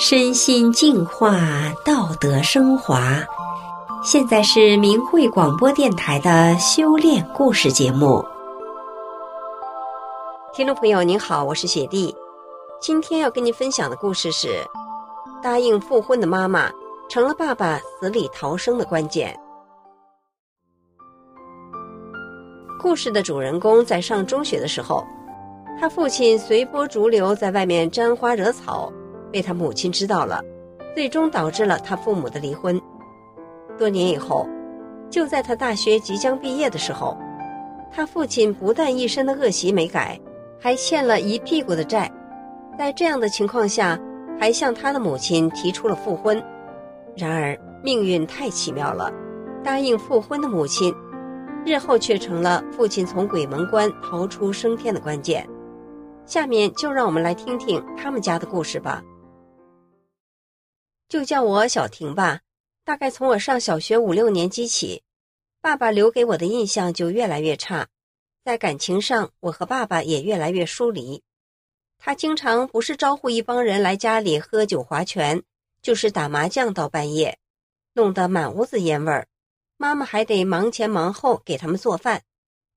身心净化，道德升华。现在是明慧广播电台的修炼故事节目。听众朋友您好，我是雪莉。今天要跟您分享的故事是：答应复婚的妈妈成了爸爸死里逃生的关键。故事的主人公在上中学的时候，他父亲随波逐流，在外面沾花惹草。被他母亲知道了，最终导致了他父母的离婚。多年以后，就在他大学即将毕业的时候，他父亲不但一身的恶习没改，还欠了一屁股的债。在这样的情况下，还向他的母亲提出了复婚。然而命运太奇妙了，答应复婚的母亲，日后却成了父亲从鬼门关逃出升天的关键。下面就让我们来听听他们家的故事吧。就叫我小婷吧。大概从我上小学五六年级起，爸爸留给我的印象就越来越差，在感情上，我和爸爸也越来越疏离。他经常不是招呼一帮人来家里喝酒划拳，就是打麻将到半夜，弄得满屋子烟味儿。妈妈还得忙前忙后给他们做饭。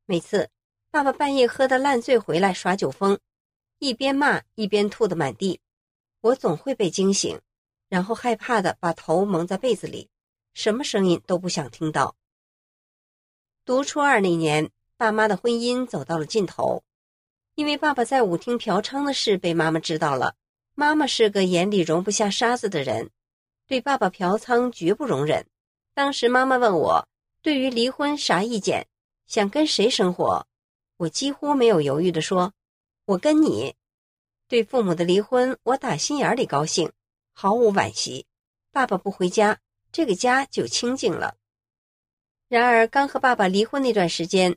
每次爸爸半夜喝得烂醉回来耍酒疯，一边骂一边吐得满地，我总会被惊醒。然后害怕的把头蒙在被子里，什么声音都不想听到。读初二那年，爸妈的婚姻走到了尽头，因为爸爸在舞厅嫖娼的事被妈妈知道了。妈妈是个眼里容不下沙子的人，对爸爸嫖娼绝不容忍。当时妈妈问我，对于离婚啥意见，想跟谁生活？我几乎没有犹豫地说，我跟你。对父母的离婚，我打心眼里高兴。毫无惋惜，爸爸不回家，这个家就清静了。然而，刚和爸爸离婚那段时间，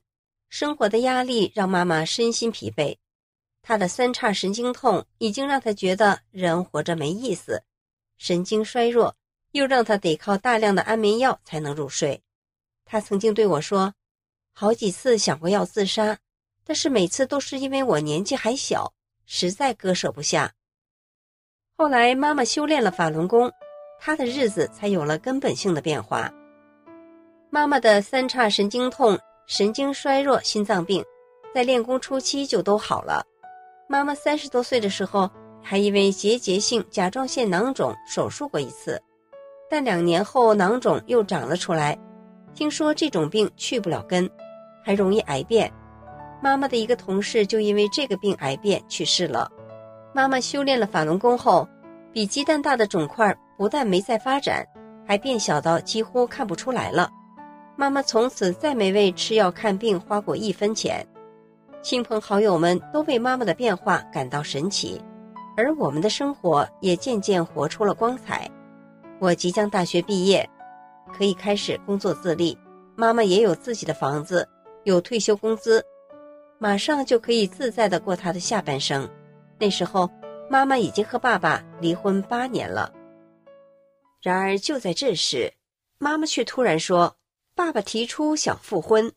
生活的压力让妈妈身心疲惫，她的三叉神经痛已经让她觉得人活着没意思，神经衰弱又让她得靠大量的安眠药才能入睡。她曾经对我说，好几次想过要自杀，但是每次都是因为我年纪还小，实在割舍不下。后来，妈妈修炼了法轮功，她的日子才有了根本性的变化。妈妈的三叉神经痛、神经衰弱、心脏病，在练功初期就都好了。妈妈三十多岁的时候，还因为结节性甲状腺囊肿手术过一次，但两年后囊肿又长了出来。听说这种病去不了根，还容易癌变。妈妈的一个同事就因为这个病癌变去世了。妈妈修炼了法轮功后，比鸡蛋大的肿块不但没再发展，还变小到几乎看不出来了。妈妈从此再没为吃药看病花过一分钱。亲朋好友们都为妈妈的变化感到神奇，而我们的生活也渐渐活出了光彩。我即将大学毕业，可以开始工作自立。妈妈也有自己的房子，有退休工资，马上就可以自在的过她的下半生。那时候，妈妈已经和爸爸离婚八年了。然而，就在这时，妈妈却突然说：“爸爸提出想复婚。”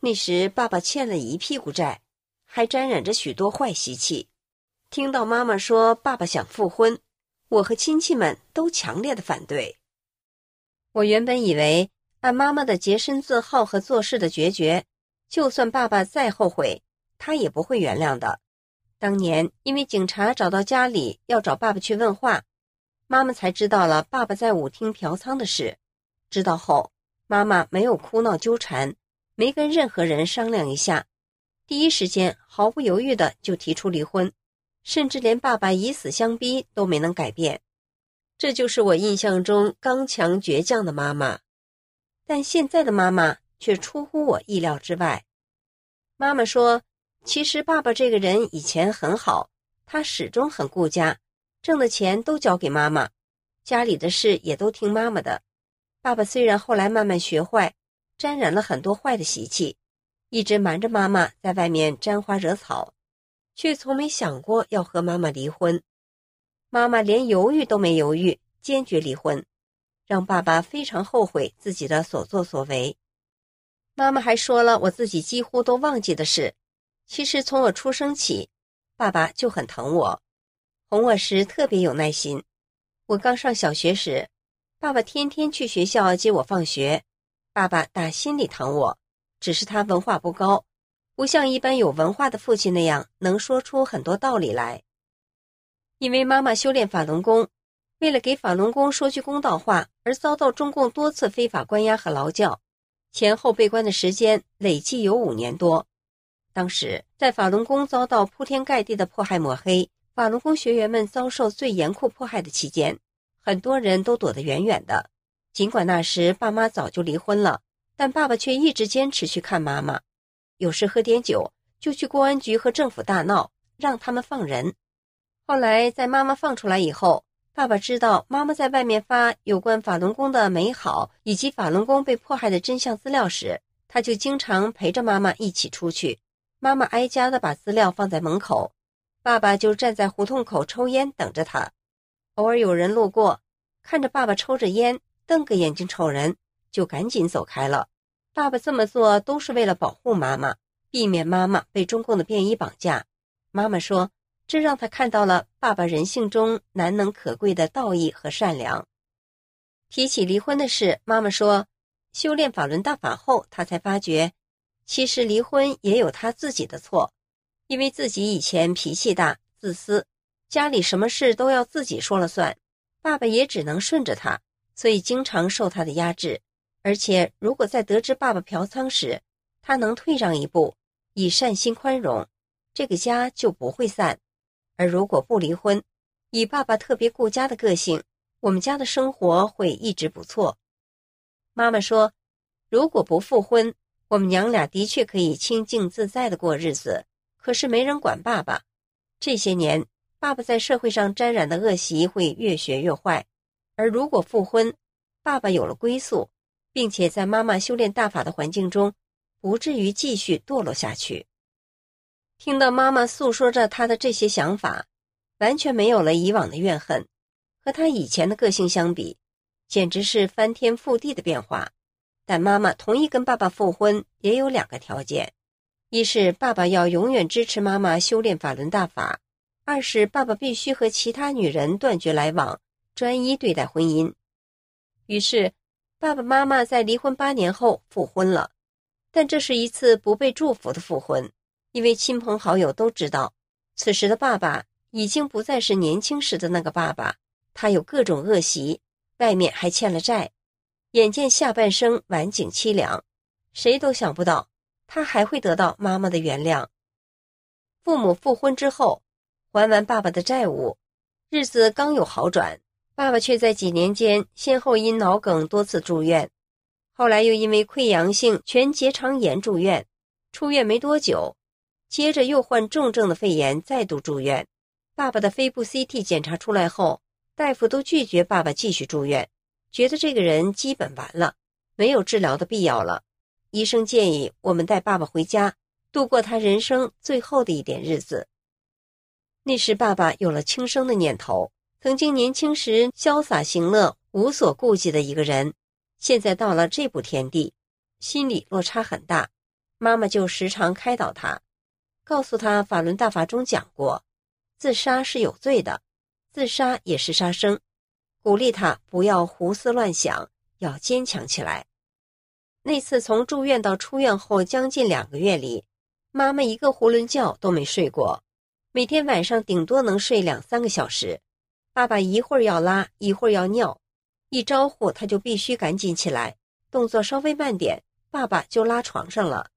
那时，爸爸欠了一屁股债，还沾染着许多坏习气。听到妈妈说爸爸想复婚，我和亲戚们都强烈的反对。我原本以为，按妈妈的洁身自好和做事的决绝，就算爸爸再后悔，他也不会原谅的。当年因为警察找到家里要找爸爸去问话，妈妈才知道了爸爸在舞厅嫖娼的事。知道后，妈妈没有哭闹纠缠，没跟任何人商量一下，第一时间毫不犹豫的就提出离婚，甚至连爸爸以死相逼都没能改变。这就是我印象中刚强倔强的妈妈。但现在的妈妈却出乎我意料之外。妈妈说。其实爸爸这个人以前很好，他始终很顾家，挣的钱都交给妈妈，家里的事也都听妈妈的。爸爸虽然后来慢慢学坏，沾染了很多坏的习气，一直瞒着妈妈在外面沾花惹草，却从没想过要和妈妈离婚。妈妈连犹豫都没犹豫，坚决离婚，让爸爸非常后悔自己的所作所为。妈妈还说了我自己几乎都忘记的事。其实从我出生起，爸爸就很疼我，哄我时特别有耐心，我刚上小学时，爸爸天天去学校接我放学。爸爸打心里疼我，只是他文化不高，不像一般有文化的父亲那样能说出很多道理来。因为妈妈修炼法轮功，为了给法轮功说句公道话，而遭到中共多次非法关押和劳教，前后被关的时间累计有五年多。当时在法轮功遭到铺天盖地的迫害抹黑，法轮功学员们遭受最严酷迫害的期间，很多人都躲得远远的。尽管那时爸妈早就离婚了，但爸爸却一直坚持去看妈妈，有时喝点酒就去公安局和政府大闹，让他们放人。后来在妈妈放出来以后，爸爸知道妈妈在外面发有关法轮功的美好以及法轮功被迫害的真相资料时，他就经常陪着妈妈一起出去。妈妈挨家的把资料放在门口，爸爸就站在胡同口抽烟等着他。偶尔有人路过，看着爸爸抽着烟，瞪个眼睛瞅人，就赶紧走开了。爸爸这么做都是为了保护妈妈，避免妈妈被中共的便衣绑架。妈妈说。这让他看到了爸爸人性中难能可贵的道义和善良。提起离婚的事，妈妈说，修炼法轮大法后，她才发觉，其实离婚也有他自己的错，因为自己以前脾气大、自私，家里什么事都要自己说了算，爸爸也只能顺着他，所以经常受他的压制。而且，如果在得知爸爸嫖娼时，他能退让一步，以善心宽容，这个家就不会散。而如果不离婚，以爸爸特别顾家的个性，我们家的生活会一直不错。妈妈说，如果不复婚，我们娘俩的确可以清静自在的过日子。可是没人管爸爸。这些年，爸爸在社会上沾染的恶习会越学越坏。而如果复婚，爸爸有了归宿，并且在妈妈修炼大法的环境中，不至于继续堕落下去。听到妈妈诉说着她的这些想法，完全没有了以往的怨恨，和她以前的个性相比，简直是翻天覆地的变化。但妈妈同意跟爸爸复婚，也有两个条件：一是爸爸要永远支持妈妈修炼法轮大法；二是爸爸必须和其他女人断绝来往，专一对待婚姻。于是，爸爸妈妈在离婚八年后复婚了，但这是一次不被祝福的复婚。因为亲朋好友都知道，此时的爸爸已经不再是年轻时的那个爸爸，他有各种恶习，外面还欠了债，眼见下半生晚景凄凉，谁都想不到他还会得到妈妈的原谅。父母复婚之后，还完爸爸的债务，日子刚有好转，爸爸却在几年间先后因脑梗多次住院，后来又因为溃疡性全结肠炎住院，出院没多久。接着又患重症的肺炎，再度住院。爸爸的肺部 CT 检查出来后，大夫都拒绝爸爸继续住院，觉得这个人基本完了，没有治疗的必要了。医生建议我们带爸爸回家，度过他人生最后的一点日子。那时爸爸有了轻生的念头，曾经年轻时潇洒行乐、无所顾忌的一个人，现在到了这步田地，心里落差很大。妈妈就时常开导他。告诉他，法轮大法中讲过，自杀是有罪的，自杀也是杀生。鼓励他不要胡思乱想，要坚强起来。那次从住院到出院后将近两个月里，妈妈一个囫囵觉都没睡过，每天晚上顶多能睡两三个小时。爸爸一会儿要拉，一会儿要尿，一招呼他就必须赶紧起来，动作稍微慢点，爸爸就拉床上了。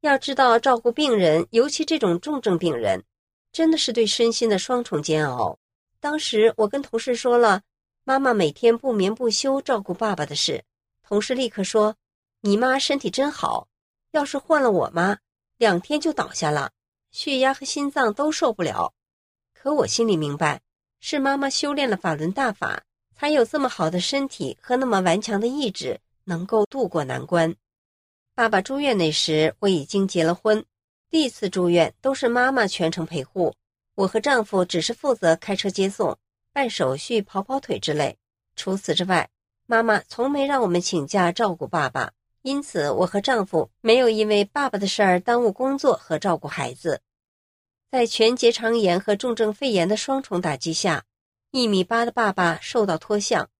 要知道，照顾病人，尤其这种重症病人，真的是对身心的双重煎熬。当时我跟同事说了妈妈每天不眠不休照顾爸爸的事，同事立刻说：“你妈身体真好，要是换了我妈，两天就倒下了，血压和心脏都受不了。”可我心里明白，是妈妈修炼了法轮大法，才有这么好的身体和那么顽强的意志，能够度过难关。爸爸住院那时，我已经结了婚。第一次住院都是妈妈全程陪护，我和丈夫只是负责开车接送、办手续、跑跑腿之类。除此之外，妈妈从没让我们请假照顾爸爸，因此我和丈夫没有因为爸爸的事儿耽误工作和照顾孩子。在全结肠炎和重症肺炎的双重打击下，一米八的爸爸受到脱相，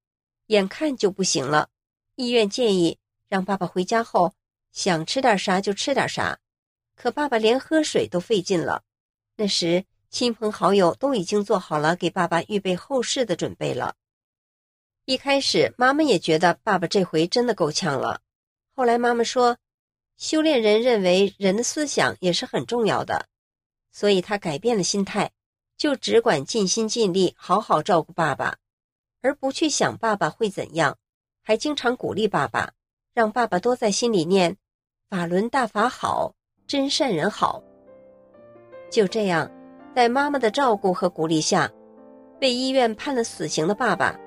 眼看就不行了。医院建议让爸爸回家后想吃点啥就吃点啥，可爸爸连喝水都费劲了。那时亲朋好友都已经做好了给爸爸预备后事的准备了。一开始妈妈也觉得爸爸这回真的够呛了，后来妈妈说，修炼人认为人的思想也是很重要的，所以他改变了心态。就只管尽心尽力好好照顾爸爸，而不去想爸爸会怎样，还经常鼓励爸爸，让爸爸多在心里念“法轮大法好，真善人好”。就这样，在妈妈的照顾和鼓励下，被医院判了死刑的爸爸，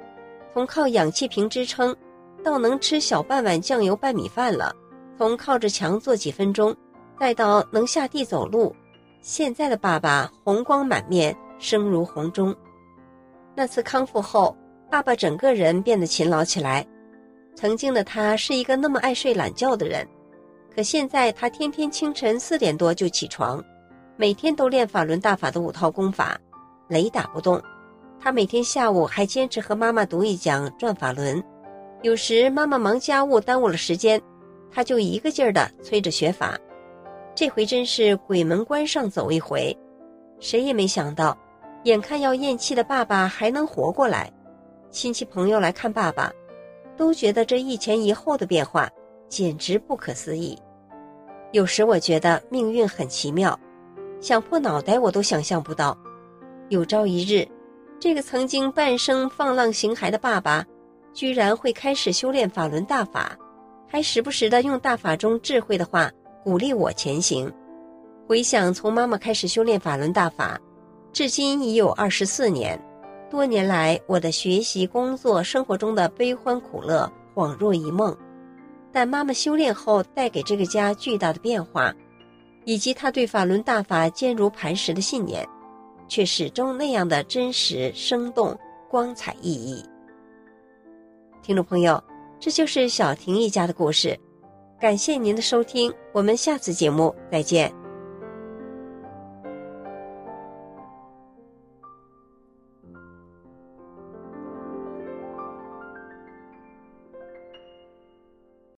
从靠氧气瓶支撑，到能吃小半碗酱油拌米饭了；从靠着墙坐几分钟，再到能下地走路。现在的爸爸红光满面，声如洪钟。那次康复后，爸爸整个人变得勤劳起来。曾经的他是一个那么爱睡懒觉的人，可现在他天天清晨四点多就起床，每天都练法轮大法的五套功法，雷打不动。他每天下午还坚持和妈妈读一讲《转法轮》，有时妈妈忙家务耽误了时间，他就一个劲儿地催着学法。这回真是鬼门关上走一回，谁也没想到，眼看要咽气的爸爸还能活过来。亲戚朋友来看爸爸，都觉得这一前一后的变化简直不可思议。有时我觉得命运很奇妙，想破脑袋我都想象不到，有朝一日，这个曾经半生放浪形骸的爸爸，居然会开始修炼法轮大法，还时不时的用大法中智慧的话。鼓励我前行。回想从妈妈开始修炼法轮大法，至今已有二十四年。多年来，我的学习、工作、生活中的悲欢苦乐恍若一梦。但妈妈修炼后带给这个家巨大的变化，以及他对法轮大法坚如磐石的信念，却始终那样的真实、生动、光彩熠熠。听众朋友，这就是小婷一家的故事。感谢您的收听，我们下次节目再见。